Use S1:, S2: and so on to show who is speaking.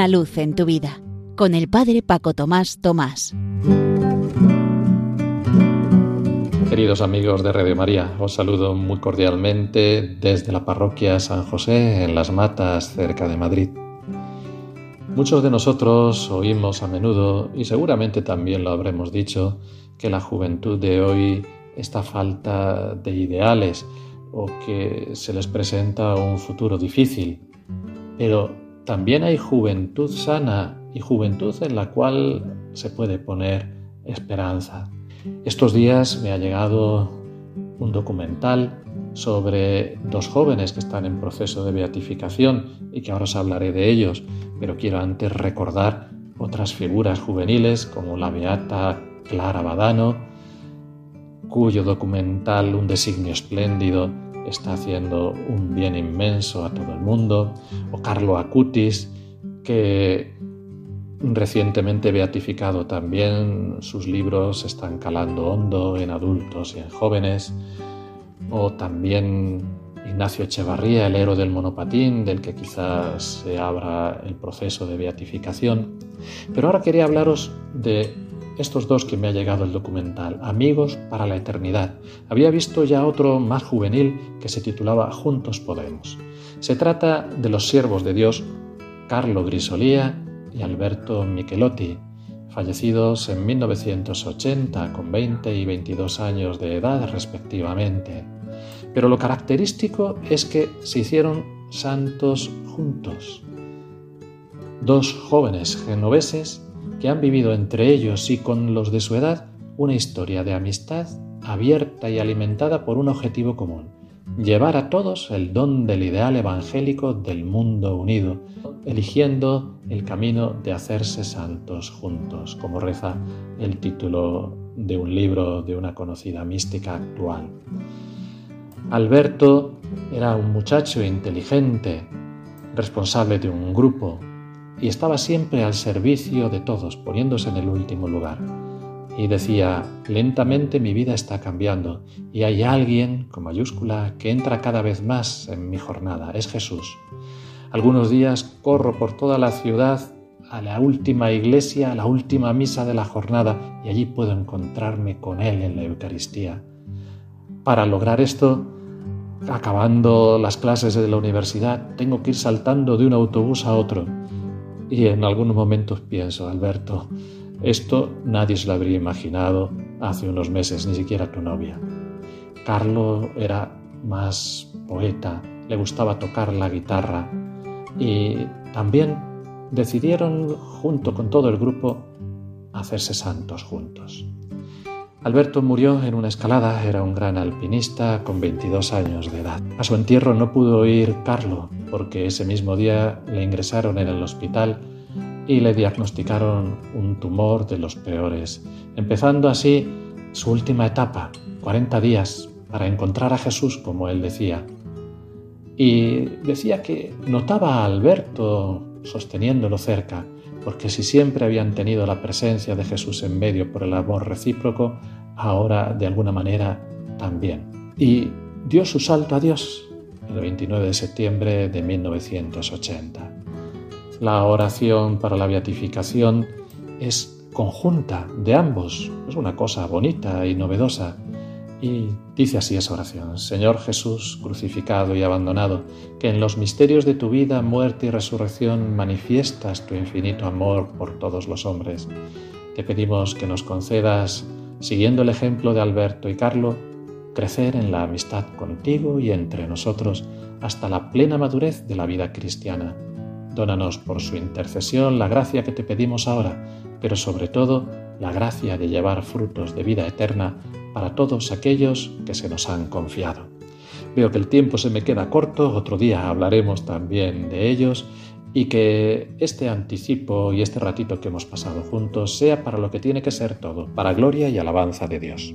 S1: Una luz en tu vida con el Padre Paco Tomás Tomás.
S2: Queridos amigos de Radio María, os saludo muy cordialmente desde la parroquia San José en Las Matas, cerca de Madrid. Muchos de nosotros oímos a menudo, y seguramente también lo habremos dicho, que la juventud de hoy está falta de ideales o que se les presenta un futuro difícil. Pero también hay juventud sana y juventud en la cual se puede poner esperanza. Estos días me ha llegado un documental sobre dos jóvenes que están en proceso de beatificación y que ahora os hablaré de ellos, pero quiero antes recordar otras figuras juveniles como la beata Clara Badano, cuyo documental Un designio espléndido está haciendo un bien inmenso a todo el mundo, o Carlo Acutis, que recientemente beatificado también, sus libros están calando hondo en adultos y en jóvenes, o también Ignacio Echevarría, el héroe del monopatín, del que quizás se abra el proceso de beatificación. Pero ahora quería hablaros de estos dos que me ha llegado el documental, Amigos para la Eternidad. Había visto ya otro más juvenil que se titulaba Juntos Podemos. Se trata de los siervos de Dios Carlo Grisolía y Alberto Michelotti, fallecidos en 1980 con 20 y 22 años de edad respectivamente. Pero lo característico es que se hicieron santos juntos. Dos jóvenes genoveses que han vivido entre ellos y con los de su edad una historia de amistad abierta y alimentada por un objetivo común, llevar a todos el don del ideal evangélico del mundo unido, eligiendo el camino de hacerse santos juntos, como reza el título de un libro de una conocida mística actual. Alberto era un muchacho inteligente, responsable de un grupo, y estaba siempre al servicio de todos, poniéndose en el último lugar. Y decía, lentamente mi vida está cambiando y hay alguien, con mayúscula, que entra cada vez más en mi jornada, es Jesús. Algunos días corro por toda la ciudad a la última iglesia, a la última misa de la jornada, y allí puedo encontrarme con Él en la Eucaristía. Para lograr esto, acabando las clases de la universidad, tengo que ir saltando de un autobús a otro y en algunos momentos pienso, Alberto, esto nadie se lo habría imaginado hace unos meses, ni siquiera tu novia. Carlo era más poeta, le gustaba tocar la guitarra y también decidieron, junto con todo el grupo, hacerse santos juntos. Alberto murió en una escalada, era un gran alpinista con 22 años de edad. A su entierro no pudo ir Carlo, porque ese mismo día le ingresaron en el hospital y le diagnosticaron un tumor de los peores, empezando así su última etapa, 40 días, para encontrar a Jesús, como él decía. Y decía que notaba a Alberto sosteniéndolo cerca, porque si siempre habían tenido la presencia de Jesús en medio por el amor recíproco, ahora de alguna manera también. Y dio su salto a Dios el 29 de septiembre de 1980. La oración para la beatificación es conjunta de ambos, es una cosa bonita y novedosa. Y dice así esa oración, Señor Jesús, crucificado y abandonado, que en los misterios de tu vida, muerte y resurrección manifiestas tu infinito amor por todos los hombres. Te pedimos que nos concedas, siguiendo el ejemplo de Alberto y Carlo, crecer en la amistad contigo y entre nosotros hasta la plena madurez de la vida cristiana. Dónanos por su intercesión la gracia que te pedimos ahora, pero sobre todo la gracia de llevar frutos de vida eterna para todos aquellos que se nos han confiado. Veo que el tiempo se me queda corto, otro día hablaremos también de ellos y que este anticipo y este ratito que hemos pasado juntos sea para lo que tiene que ser todo, para gloria y alabanza de Dios.